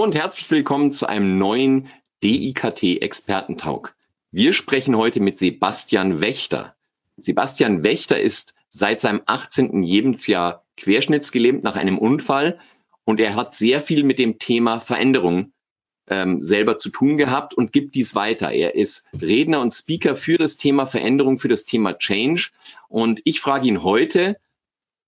Und herzlich willkommen zu einem neuen DIKT Expertentalk. Wir sprechen heute mit Sebastian Wächter. Sebastian Wächter ist seit seinem 18. Lebensjahr querschnittsgelähmt nach einem Unfall und er hat sehr viel mit dem Thema Veränderung ähm, selber zu tun gehabt und gibt dies weiter. Er ist Redner und Speaker für das Thema Veränderung, für das Thema Change. Und ich frage ihn heute,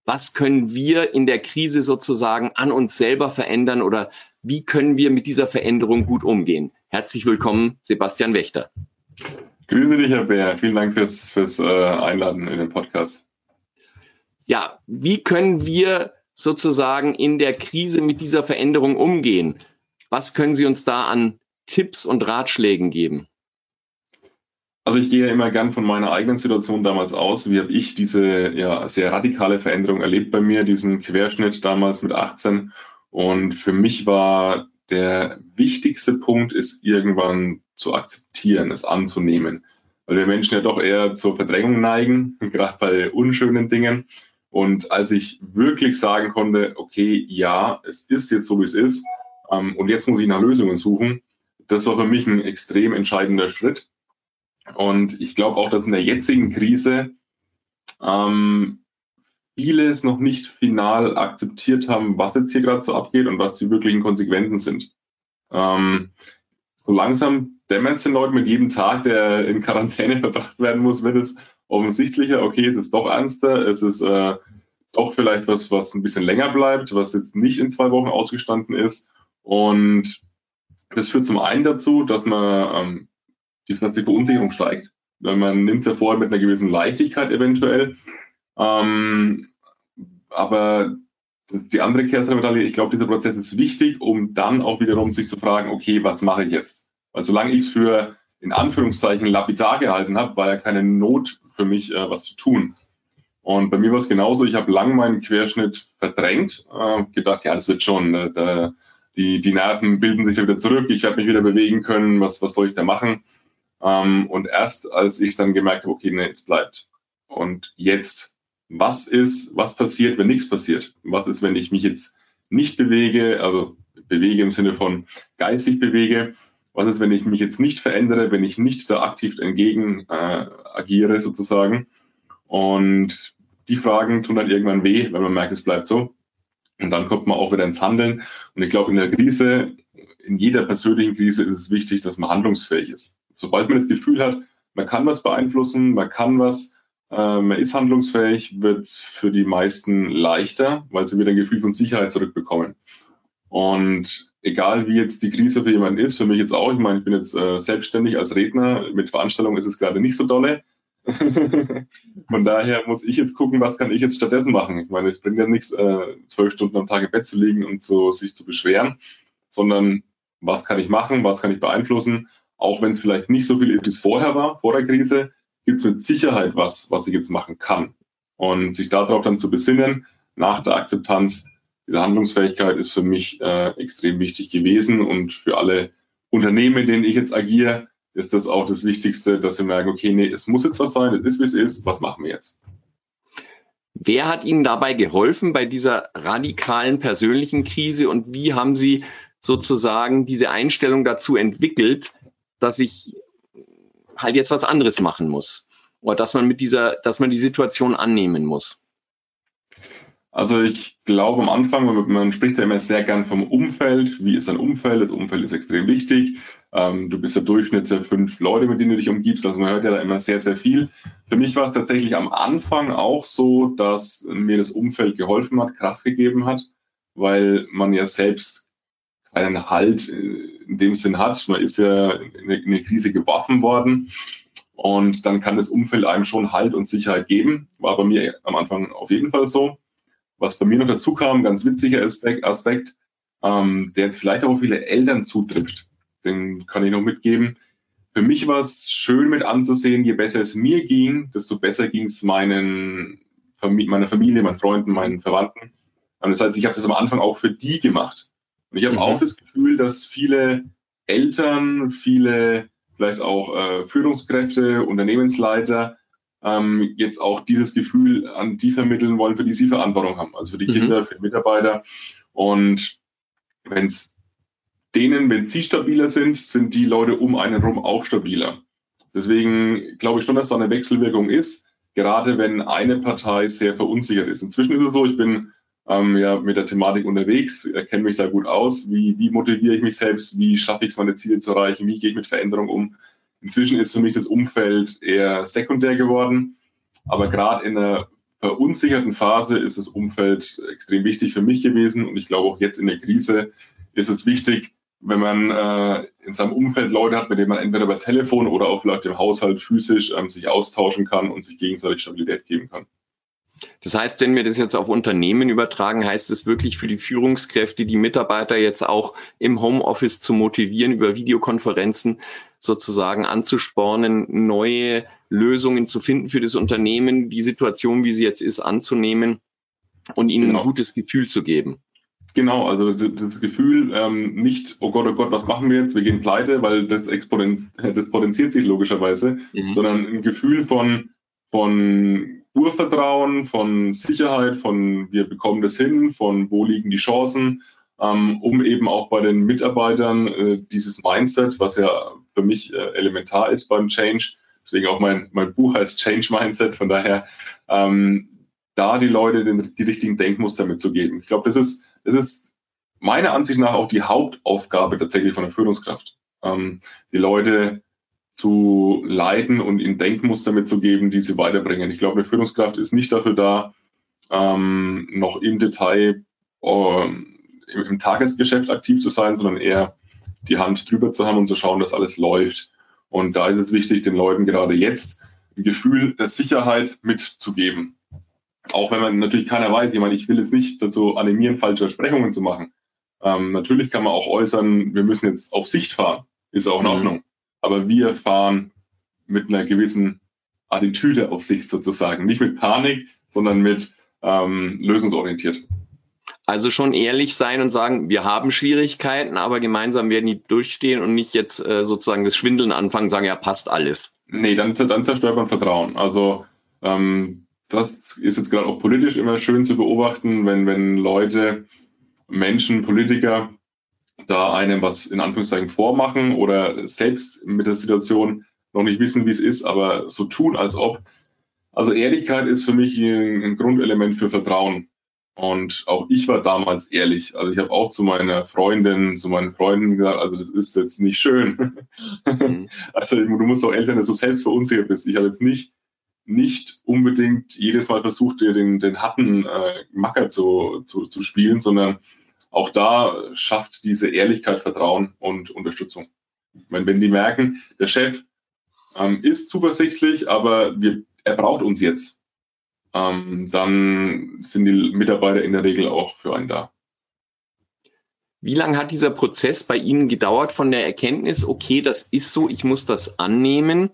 was können wir in der Krise sozusagen an uns selber verändern oder wie können wir mit dieser Veränderung gut umgehen? Herzlich willkommen, Sebastian Wächter. Grüße dich, Herr Bär. Vielen Dank fürs, fürs äh, Einladen in den Podcast. Ja, wie können wir sozusagen in der Krise mit dieser Veränderung umgehen? Was können Sie uns da an Tipps und Ratschlägen geben? Also ich gehe immer gern von meiner eigenen Situation damals aus. Wie habe ich diese ja, sehr radikale Veränderung erlebt bei mir, diesen Querschnitt damals mit 18 und für mich war der wichtigste Punkt, ist irgendwann zu akzeptieren, es anzunehmen. Weil wir Menschen ja doch eher zur Verdrängung neigen, gerade bei unschönen Dingen. Und als ich wirklich sagen konnte, okay, ja, es ist jetzt so, wie es ist, ähm, und jetzt muss ich nach Lösungen suchen, das war für mich ein extrem entscheidender Schritt. Und ich glaube auch, dass in der jetzigen Krise ähm, vieles noch nicht final akzeptiert haben, was jetzt hier gerade so abgeht und was die wirklichen Konsequenzen sind. Ähm, so langsam dämmert es den Leuten mit jedem Tag, der in Quarantäne verbracht werden muss, wird es offensichtlicher, okay, es ist doch ernster, es ist äh, doch vielleicht was, was ein bisschen länger bleibt, was jetzt nicht in zwei Wochen ausgestanden ist. Und das führt zum einen dazu, dass man ähm, die, Verunsicherung steigt. Man nimmt es ja vorher mit einer gewissen Leichtigkeit eventuell ähm, aber das, die andere Kehrseite ich glaube, dieser Prozess ist wichtig, um dann auch wiederum sich zu fragen, okay, was mache ich jetzt? Weil solange ich es für in Anführungszeichen lapidar gehalten habe, war ja keine Not für mich, äh, was zu tun. Und bei mir war es genauso. Ich habe lang meinen Querschnitt verdrängt, äh, gedacht, ja, das wird schon. Äh, da, die, die Nerven bilden sich da wieder zurück, ich werde mich wieder bewegen können, was, was soll ich da machen? Ähm, und erst als ich dann gemerkt habe, okay, nee, es bleibt. Und jetzt was ist, was passiert, wenn nichts passiert? Was ist, wenn ich mich jetzt nicht bewege, also bewege im Sinne von geistig bewege? Was ist, wenn ich mich jetzt nicht verändere, wenn ich nicht da aktiv entgegen äh, agiere sozusagen? Und die Fragen tun dann irgendwann weh, wenn man merkt, es bleibt so. Und dann kommt man auch wieder ins Handeln. Und ich glaube, in der Krise, in jeder persönlichen Krise ist es wichtig, dass man handlungsfähig ist. Sobald man das Gefühl hat, man kann was beeinflussen, man kann was ähm, man ist handlungsfähig, wird für die meisten leichter, weil sie wieder ein Gefühl von Sicherheit zurückbekommen. Und egal wie jetzt die Krise für jemanden ist, für mich jetzt auch, ich meine, ich bin jetzt äh, selbstständig als Redner, mit Veranstaltungen ist es gerade nicht so dolle. Von daher muss ich jetzt gucken, was kann ich jetzt stattdessen machen. Ich meine, es bringt ja nichts, äh, zwölf Stunden am Tag im Bett zu liegen und so, sich zu beschweren, sondern was kann ich machen, was kann ich beeinflussen, auch wenn es vielleicht nicht so viel ist, wie es vorher war, vor der Krise, gibt es mit Sicherheit was, was ich jetzt machen kann. Und sich darauf dann zu besinnen, nach der Akzeptanz, diese Handlungsfähigkeit ist für mich äh, extrem wichtig gewesen und für alle Unternehmen, in denen ich jetzt agiere, ist das auch das Wichtigste, dass sie merken, okay, nee, es muss jetzt was sein, es ist, wie es ist, was machen wir jetzt? Wer hat Ihnen dabei geholfen bei dieser radikalen persönlichen Krise und wie haben Sie sozusagen diese Einstellung dazu entwickelt, dass ich halt jetzt was anderes machen muss. Oder dass man mit dieser, dass man die Situation annehmen muss. Also ich glaube am Anfang, man spricht ja immer sehr gern vom Umfeld. Wie ist ein Umfeld? Das Umfeld ist extrem wichtig. Ähm, du bist der Durchschnitt der fünf Leute, mit denen du dich umgibst. Also man hört ja da immer sehr, sehr viel. Für mich war es tatsächlich am Anfang auch so, dass mir das Umfeld geholfen hat, Kraft gegeben hat, weil man ja selbst keinen Halt in dem Sinn hat. Man ist ja in eine Krise geworfen worden und dann kann das Umfeld einem schon Halt und Sicherheit geben. War bei mir am Anfang auf jeden Fall so. Was bei mir noch dazu kam, ganz witziger Aspekt, Aspekt ähm, der vielleicht auch viele Eltern zutrifft. Den kann ich noch mitgeben. Für mich war es schön mit anzusehen, je besser es mir ging, desto besser ging es meinen, meiner Familie, meinen Freunden, meinen Verwandten. Das heißt, ich habe das am Anfang auch für die gemacht. Und ich habe mhm. auch das Gefühl, dass viele Eltern, viele vielleicht auch äh, Führungskräfte, Unternehmensleiter ähm, jetzt auch dieses Gefühl an die vermitteln wollen, für die sie Verantwortung haben, also für die mhm. Kinder, für die Mitarbeiter. Und wenn es denen, wenn sie stabiler sind, sind die Leute um einen herum auch stabiler. Deswegen glaube ich schon, dass da eine Wechselwirkung ist, gerade wenn eine Partei sehr verunsichert ist. Inzwischen ist es so, ich bin ähm, ja mit der Thematik unterwegs, kenne mich da gut aus. Wie, wie motiviere ich mich selbst? Wie schaffe ich es, meine Ziele zu erreichen? Wie gehe ich mit Veränderungen um? Inzwischen ist für mich das Umfeld eher sekundär geworden. Aber gerade in einer verunsicherten Phase ist das Umfeld extrem wichtig für mich gewesen. Und ich glaube auch jetzt in der Krise ist es wichtig, wenn man äh, in seinem Umfeld Leute hat, mit denen man entweder per Telefon oder auch vielleicht im Haushalt physisch ähm, sich austauschen kann und sich gegenseitig Stabilität geben kann. Das heißt, wenn wir das jetzt auf Unternehmen übertragen, heißt es wirklich für die Führungskräfte, die Mitarbeiter jetzt auch im Homeoffice zu motivieren, über Videokonferenzen sozusagen anzuspornen, neue Lösungen zu finden für das Unternehmen, die Situation, wie sie jetzt ist, anzunehmen und ihnen genau. ein gutes Gefühl zu geben. Genau, also das Gefühl, ähm, nicht, oh Gott, oh Gott, was machen wir jetzt? Wir gehen pleite, weil das, exponen das potenziert sich logischerweise, mhm. sondern ein Gefühl von, von Urvertrauen, von Sicherheit, von wir bekommen das hin, von wo liegen die Chancen, ähm, um eben auch bei den Mitarbeitern äh, dieses Mindset, was ja für mich äh, elementar ist beim Change, deswegen auch mein, mein Buch heißt Change Mindset, von daher ähm, da die Leute den, die richtigen Denkmuster mitzugeben. Ich glaube, das ist es ist meiner Ansicht nach auch die Hauptaufgabe tatsächlich von der Führungskraft, ähm, die Leute zu leiten und ihnen Denkmuster mitzugeben, die sie weiterbringen. Ich glaube, eine Führungskraft ist nicht dafür da, ähm, noch im Detail ähm, im, im, Tagesgeschäft aktiv zu sein, sondern eher die Hand drüber zu haben und zu schauen, dass alles läuft. Und da ist es wichtig, den Leuten gerade jetzt ein Gefühl der Sicherheit mitzugeben. Auch wenn man natürlich keiner weiß, ich meine, ich will jetzt nicht dazu animieren, falsche Versprechungen zu machen. Ähm, natürlich kann man auch äußern, wir müssen jetzt auf Sicht fahren. Ist auch in mhm. Ordnung. Aber wir fahren mit einer gewissen Attitüde auf Sicht sozusagen. Nicht mit Panik, sondern mit ähm, lösungsorientiert. Also schon ehrlich sein und sagen, wir haben Schwierigkeiten, aber gemeinsam werden die durchstehen und nicht jetzt äh, sozusagen das Schwindeln anfangen, sagen, ja, passt alles. Nee, dann, dann zerstört man Vertrauen. Also ähm, das ist jetzt gerade auch politisch immer schön zu beobachten, wenn, wenn Leute, Menschen, Politiker da einem was in Anführungszeichen vormachen oder selbst mit der Situation noch nicht wissen, wie es ist, aber so tun, als ob. Also Ehrlichkeit ist für mich ein, Grundelement für Vertrauen. Und auch ich war damals ehrlich. Also ich habe auch zu meiner Freundin, zu meinen Freunden gesagt, also das ist jetzt nicht schön. Mhm. Also du musst auch ehrlich sein, dass du selbst verunsichert bist. Ich habe jetzt nicht nicht unbedingt jedes Mal versucht, dir den, den harten äh, Macker zu, zu, zu spielen, sondern auch da schafft diese Ehrlichkeit Vertrauen und Unterstützung. Ich wenn die merken, der Chef ähm, ist zuversichtlich, aber wir, er braucht uns jetzt, ähm, dann sind die Mitarbeiter in der Regel auch für einen da. Wie lange hat dieser Prozess bei Ihnen gedauert von der Erkenntnis, okay, das ist so, ich muss das annehmen,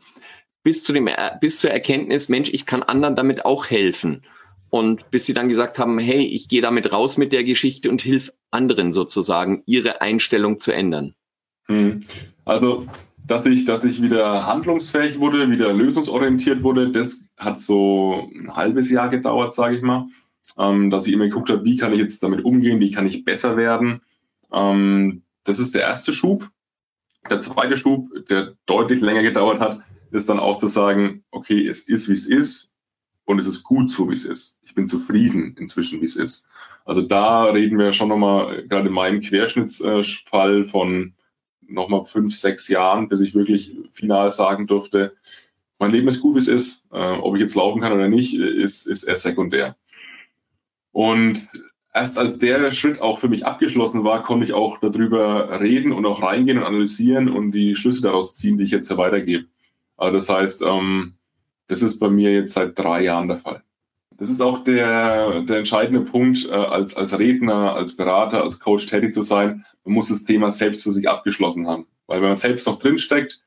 bis zu dem, bis zur Erkenntnis, Mensch, ich kann anderen damit auch helfen. Und bis sie dann gesagt haben, hey, ich gehe damit raus mit der Geschichte und hilf anderen sozusagen, ihre Einstellung zu ändern. Hm. Also, dass ich, dass ich wieder handlungsfähig wurde, wieder lösungsorientiert wurde, das hat so ein halbes Jahr gedauert, sage ich mal. Ähm, dass ich immer geguckt habe, wie kann ich jetzt damit umgehen, wie kann ich besser werden. Ähm, das ist der erste Schub. Der zweite Schub, der deutlich länger gedauert hat, ist dann auch zu sagen, okay, es ist, wie es ist und es ist gut so, wie es ist. Ich bin zufrieden inzwischen, wie es ist. Also da reden wir schon nochmal, gerade in meinem Querschnittsfall von nochmal fünf, sechs Jahren, bis ich wirklich final sagen durfte, mein Leben ist gut, wie es ist. Äh, ob ich jetzt laufen kann oder nicht, ist, ist eher sekundär. Und erst als der Schritt auch für mich abgeschlossen war, konnte ich auch darüber reden und auch reingehen und analysieren und die Schlüsse daraus ziehen, die ich jetzt weitergebe. Also das heißt, ähm, das ist bei mir jetzt seit drei Jahren der Fall. Das ist auch der, der entscheidende Punkt, äh, als, als Redner, als Berater, als Coach tätig zu sein. Man muss das Thema selbst für sich abgeschlossen haben. Weil wenn man selbst noch drinsteckt,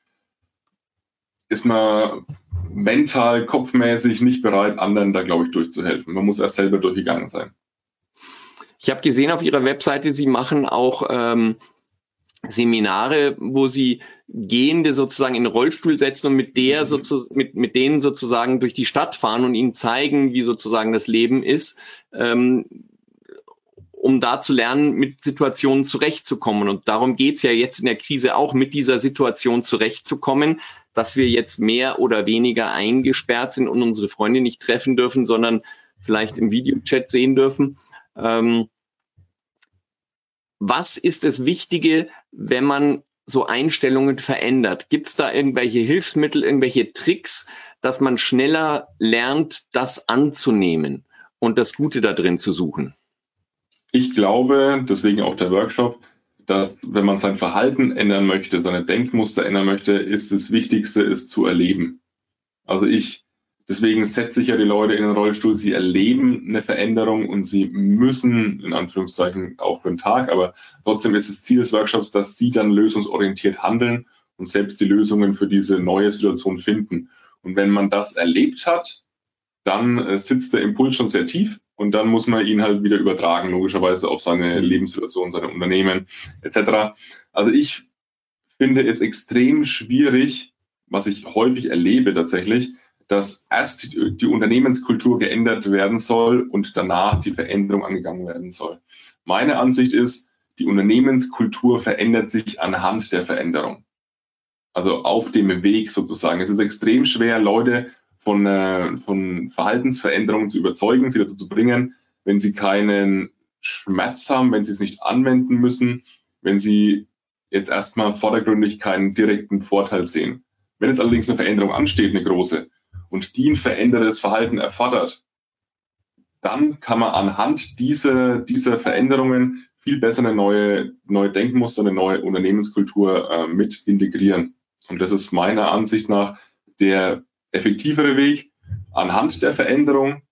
ist man mental, kopfmäßig nicht bereit, anderen da, glaube ich, durchzuhelfen. Man muss erst selber durchgegangen sein. Ich habe gesehen auf Ihrer Webseite, Sie machen auch ähm, Seminare, wo sie Gehende sozusagen in den Rollstuhl setzen und mit der mhm. sozusagen, mit, mit denen sozusagen durch die Stadt fahren und ihnen zeigen, wie sozusagen das Leben ist. Ähm, um da zu lernen, mit Situationen zurechtzukommen. Und darum geht's ja jetzt in der Krise auch, mit dieser Situation zurechtzukommen, dass wir jetzt mehr oder weniger eingesperrt sind und unsere Freunde nicht treffen dürfen, sondern vielleicht im Videochat sehen dürfen. Ähm, was ist das Wichtige, wenn man so Einstellungen verändert? Gibt es da irgendwelche Hilfsmittel, irgendwelche Tricks, dass man schneller lernt, das anzunehmen und das Gute da drin zu suchen? Ich glaube, deswegen auch der Workshop, dass wenn man sein Verhalten ändern möchte, seine Denkmuster ändern möchte, ist das Wichtigste, es zu erleben. Also ich, deswegen setze ich ja die Leute in den Rollstuhl, sie erleben eine Veränderung und sie müssen, in Anführungszeichen, auch für einen Tag, aber trotzdem ist das Ziel des Workshops, dass sie dann lösungsorientiert handeln und selbst die Lösungen für diese neue Situation finden. Und wenn man das erlebt hat, dann äh, sitzt der Impuls schon sehr tief und dann muss man ihn halt wieder übertragen, logischerweise auf seine. Lebenssituation, seine Unternehmen etc. Also ich finde es extrem schwierig, was ich häufig erlebe tatsächlich, dass erst die, Unternehmenskultur geändert werden soll und danach die Veränderung angegangen werden soll. Meine Ansicht ist, die Unternehmenskultur verändert sich anhand der Veränderung. Also auf dem Weg sozusagen. Es ist extrem schwer, Leute von, äh, von Verhaltensveränderungen zu überzeugen, sie dazu zu bringen, wenn sie keinen Schmerz haben, wenn sie es nicht anwenden müssen, wenn sie jetzt erstmal vordergründig keinen direkten Vorteil sehen. Wenn jetzt allerdings eine Veränderung ansteht, eine große, und die ein verändertes Verhalten erfordert, dann kann man anhand dieser, dieser Veränderungen viel besser eine neue, neue Denkmuster, eine neue Unternehmenskultur äh, mit integrieren. Und das ist meiner Ansicht nach der effektivere Weg, anhand der Veränderung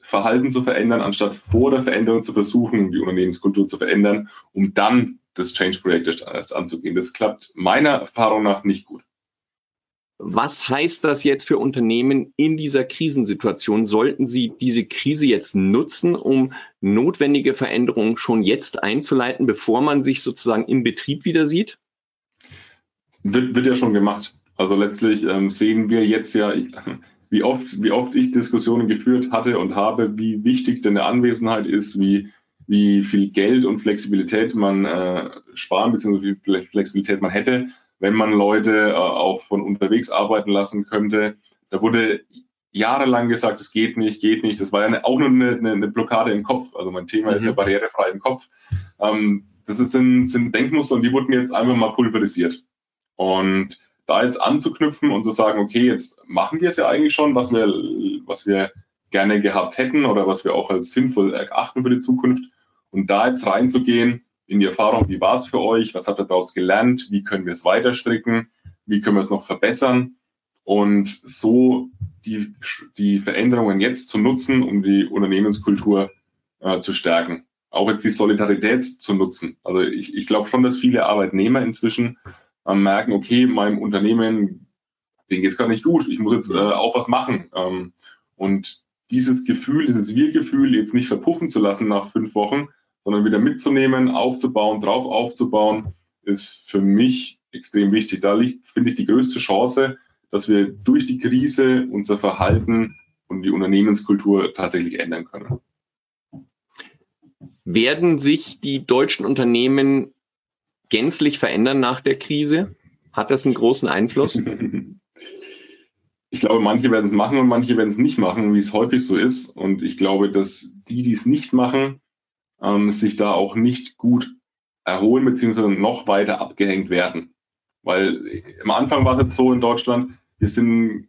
Verhalten zu verändern, anstatt vor der Veränderung zu versuchen, die Unternehmenskultur zu verändern, um dann das Change-Projekt erst anzugehen. Das klappt meiner Erfahrung nach nicht gut. Was heißt das jetzt für Unternehmen in dieser Krisensituation? Sollten sie diese Krise jetzt nutzen, um notwendige Veränderungen schon jetzt einzuleiten, bevor man sich sozusagen im Betrieb wieder sieht? Wird, wird ja schon gemacht. Also letztlich ähm, sehen wir jetzt ja, wie oft, wie oft ich Diskussionen geführt hatte und habe, wie wichtig denn eine Anwesenheit ist, wie, wie viel Geld und Flexibilität man äh, sparen, beziehungsweise wie viel Flexibilität man hätte, wenn man Leute äh, auch von unterwegs arbeiten lassen könnte. Da wurde jahrelang gesagt, es geht nicht, geht nicht. Das war ja eine, auch nur eine, eine, eine, Blockade im Kopf. Also mein Thema mhm. ist ja mhm. barrierefrei im Kopf. Ähm, das ist, sind, sind Denkmuster und die wurden jetzt einfach mal pulverisiert. Und da jetzt anzuknüpfen und zu sagen, okay, jetzt machen wir es ja eigentlich schon, was wir, was wir gerne gehabt hätten oder was wir auch als sinnvoll erachten für die Zukunft. Und da jetzt reinzugehen in die Erfahrung, wie war es für euch, was habt ihr daraus gelernt, wie können wir es weiter stricken, wie können wir es noch verbessern und so die, die Veränderungen jetzt zu nutzen, um die Unternehmenskultur äh, zu stärken. Auch jetzt die Solidarität zu nutzen. Also ich, ich glaube schon, dass viele Arbeitnehmer inzwischen ähm, merken, okay, meinem Unternehmen, denen geht es gerade nicht gut, ich muss jetzt äh, auch was machen. Ähm, und dieses Gefühl, dieses Wir-Gefühl jetzt nicht verpuffen zu lassen nach fünf Wochen, sondern wieder mitzunehmen, aufzubauen, drauf aufzubauen, ist für mich extrem wichtig. Da liegt, finde ich, die größte Chance, dass wir durch die Krise unser Verhalten und die Unternehmenskultur tatsächlich ändern können. Werden sich die deutschen Unternehmen gänzlich verändern nach der Krise? Hat das einen großen Einfluss? Ich glaube, manche werden es machen und manche werden es nicht machen, wie es häufig so ist. Und ich glaube, dass die, die es nicht machen, ähm, sich da auch nicht gut erholen beziehungsweise noch weiter abgehängt werden. Weil am Anfang war es jetzt so in Deutschland, wir sind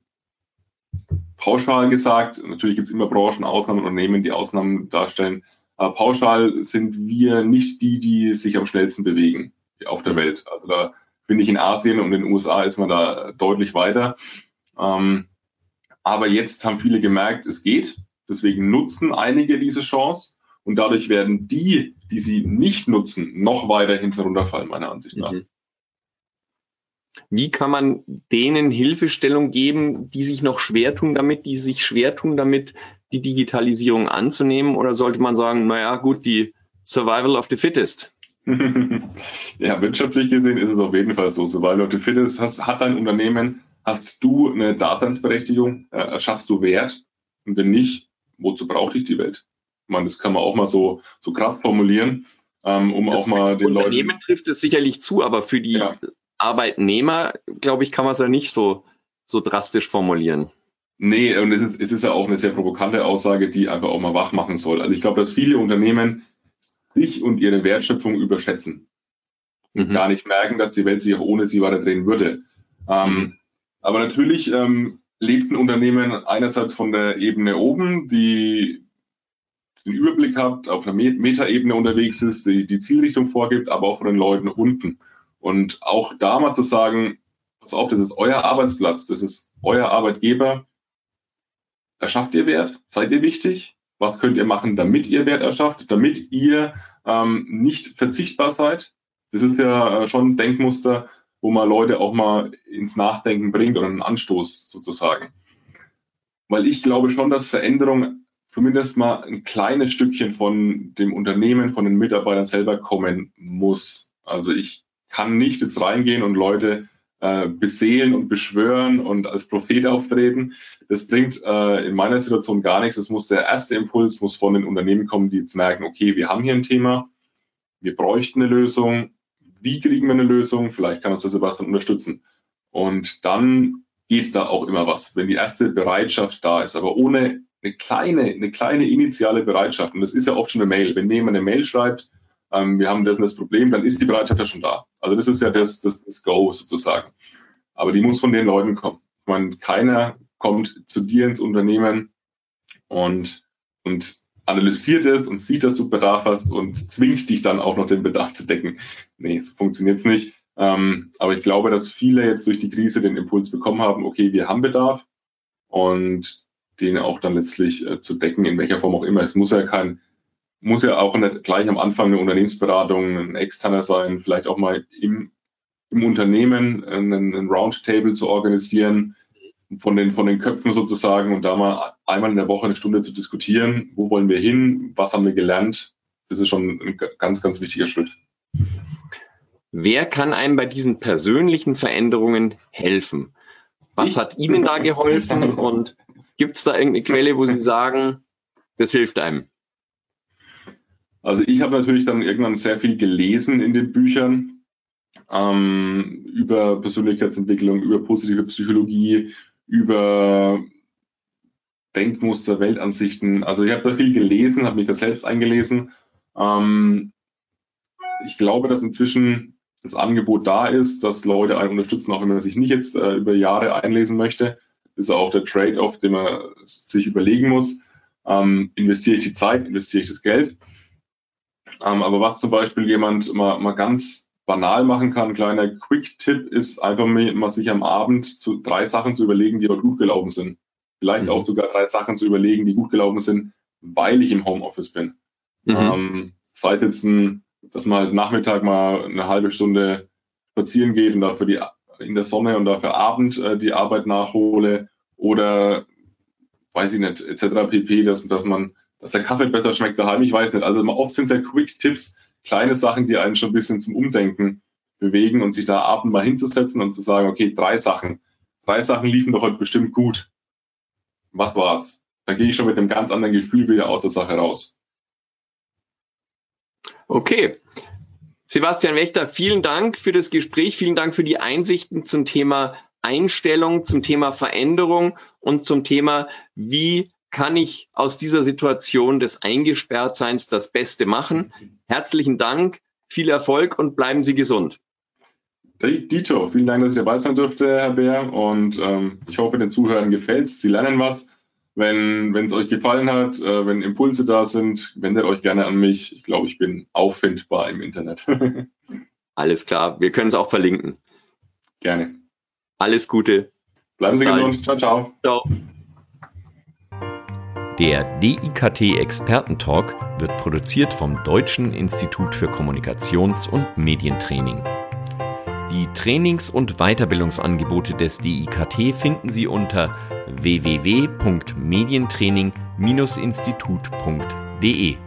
pauschal gesagt, natürlich gibt es immer Branchen, Ausnahmen, Unternehmen, die Ausnahmen darstellen, aber pauschal sind wir nicht die, die sich am schnellsten bewegen auf der Welt. Also da finde ich in Asien und in den USA ist man da deutlich weiter. Ähm, aber jetzt haben viele gemerkt, es geht. Deswegen nutzen einige diese Chance und dadurch werden die, die sie nicht nutzen, noch weiter hinten runterfallen, meiner Ansicht nach. Mhm. Wie kann man denen Hilfestellung geben, die sich noch schwer tun damit, die sich schwer tun damit, die Digitalisierung anzunehmen? Oder sollte man sagen, naja, gut, die Survival of the Fittest? ja, wirtschaftlich gesehen ist es auf jeden Fall so. Sobald du fit ist, hast, hat dein Unternehmen, hast du eine Daseinsberechtigung, äh, schaffst du Wert. Und wenn nicht, wozu braucht dich die Welt? Meine, das kann man auch mal so, so krass formulieren, ähm, um das auch mal den Leuten. Unternehmen trifft es sicherlich zu, aber für die ja. Arbeitnehmer, glaube ich, kann man es ja nicht so, so drastisch formulieren. Nee, und es ist, es ist ja auch eine sehr provokante Aussage, die einfach auch mal wach machen soll. Also ich glaube, dass viele Unternehmen sich und ihre Wertschöpfung überschätzen. Mhm. Gar nicht merken, dass die Welt sich auch ohne sie weiter drehen würde. Ähm, mhm. aber natürlich ähm, lebt ein Unternehmen einerseits von der Ebene oben, die den Überblick hat, auf einer Metaebene unterwegs ist, die die Zielrichtung vorgibt, aber auch von den Leuten unten. Und auch da mal zu sagen, pass auf, das ist euer Arbeitsplatz, das ist euer Arbeitgeber. Erschafft ihr Wert? Seid ihr wichtig? Was könnt ihr machen, damit ihr Wert erschafft, damit ihr ähm, nicht verzichtbar seid? Das ist ja äh, schon ein Denkmuster, wo man Leute auch mal ins Nachdenken bringt oder einen Anstoß sozusagen. Weil ich glaube schon, dass Veränderung zumindest mal ein kleines Stückchen von dem Unternehmen, von den Mitarbeitern selber kommen muss. Also ich kann nicht jetzt reingehen und Leute äh, beseelen und beschwören und als Prophet auftreten. Das bringt äh, in meiner Situation gar nichts. Es muss der erste Impuls muss von den Unternehmen kommen, die jetzt merken, okay, wir haben hier ein Thema, wir bräuchten eine Lösung. Wie kriegen wir eine Lösung? Vielleicht kann uns der Sebastian unterstützen. Und dann geht da auch immer was, wenn die erste Bereitschaft da ist. Aber ohne eine kleine, eine kleine initiale Bereitschaft, und das ist ja oft schon eine Mail, wenn jemand eine Mail schreibt, ähm, wir haben das das Problem, dann ist die Bereitschaft ja schon da. Also das ist ja das, das, das Go sozusagen. Aber die muss von den Leuten kommen. Ich meine, keiner kommt zu dir ins Unternehmen und, und analysiert es und sieht, dass du Bedarf hast und zwingt dich dann auch noch den Bedarf zu decken. Nee, so funktioniert's nicht. Ähm, aber ich glaube, dass viele jetzt durch die Krise den Impuls bekommen haben, okay, wir haben Bedarf und den auch dann letztlich äh, zu decken, in welcher Form auch immer. Es muss ja kein muss ja auch nicht gleich am Anfang eine Unternehmensberatung, ein externer sein, vielleicht auch mal im, im Unternehmen einen, einen Roundtable zu organisieren, von den, von den Köpfen sozusagen und da mal einmal in der Woche eine Stunde zu diskutieren, wo wollen wir hin, was haben wir gelernt. Das ist schon ein ganz, ganz wichtiger Schritt. Wer kann einem bei diesen persönlichen Veränderungen helfen? Was hat Ihnen da geholfen und gibt es da irgendeine Quelle, wo Sie sagen, das hilft einem? Also ich habe natürlich dann irgendwann sehr viel gelesen in den Büchern ähm, über Persönlichkeitsentwicklung, über positive Psychologie, über Denkmuster, Weltansichten. Also ich habe da viel gelesen, habe mich da selbst eingelesen. Ähm, ich glaube, dass inzwischen das Angebot da ist, dass Leute einen unterstützen, auch wenn man sich nicht jetzt äh, über Jahre einlesen möchte. Das ist auch der Trade-off, den man sich überlegen muss. Ähm, investiere ich die Zeit, investiere ich das Geld? Ähm, aber was zum Beispiel jemand mal, mal ganz banal machen kann, kleiner Quick-Tipp ist einfach mal sich am Abend zu drei Sachen zu überlegen, die dort gut gelaufen sind. Vielleicht mhm. auch sogar drei Sachen zu überlegen, die gut gelaufen sind, weil ich im Homeoffice bin. Mhm. Ähm, sei es jetzt ein, dass man halt Nachmittag mal eine halbe Stunde spazieren geht und dafür die in der Sonne und dafür Abend äh, die Arbeit nachhole oder weiß ich nicht, etc. pp, dass, dass man dass der Kaffee besser schmeckt daheim, ich weiß nicht. Also oft sind es ja Quick-Tipps, kleine Sachen, die einen schon ein bisschen zum Umdenken bewegen und sich da abend mal hinzusetzen und zu sagen, okay, drei Sachen. Drei Sachen liefen doch heute bestimmt gut. Was war's? Da gehe ich schon mit einem ganz anderen Gefühl wieder aus der Sache raus. Okay. Sebastian Wächter, vielen Dank für das Gespräch, vielen Dank für die Einsichten zum Thema Einstellung, zum Thema Veränderung und zum Thema, wie kann ich aus dieser Situation des Eingesperrtseins das Beste machen. Herzlichen Dank, viel Erfolg und bleiben Sie gesund. Dito, vielen Dank, dass ich dabei sein durfte, Herr Bär. Und ähm, ich hoffe, den Zuhörern gefällt. Sie lernen was. Wenn es euch gefallen hat, äh, wenn Impulse da sind, wendet euch gerne an mich. Ich glaube, ich bin auffindbar im Internet. Alles klar, wir können es auch verlinken. Gerne. Alles Gute. Bleiben Bis Sie gesund. Ciao, ciao. Ciao. Der DIKT Expertentalk wird produziert vom Deutschen Institut für Kommunikations- und Medientraining. Die Trainings- und Weiterbildungsangebote des DIKT finden Sie unter www.medientraining-institut.de.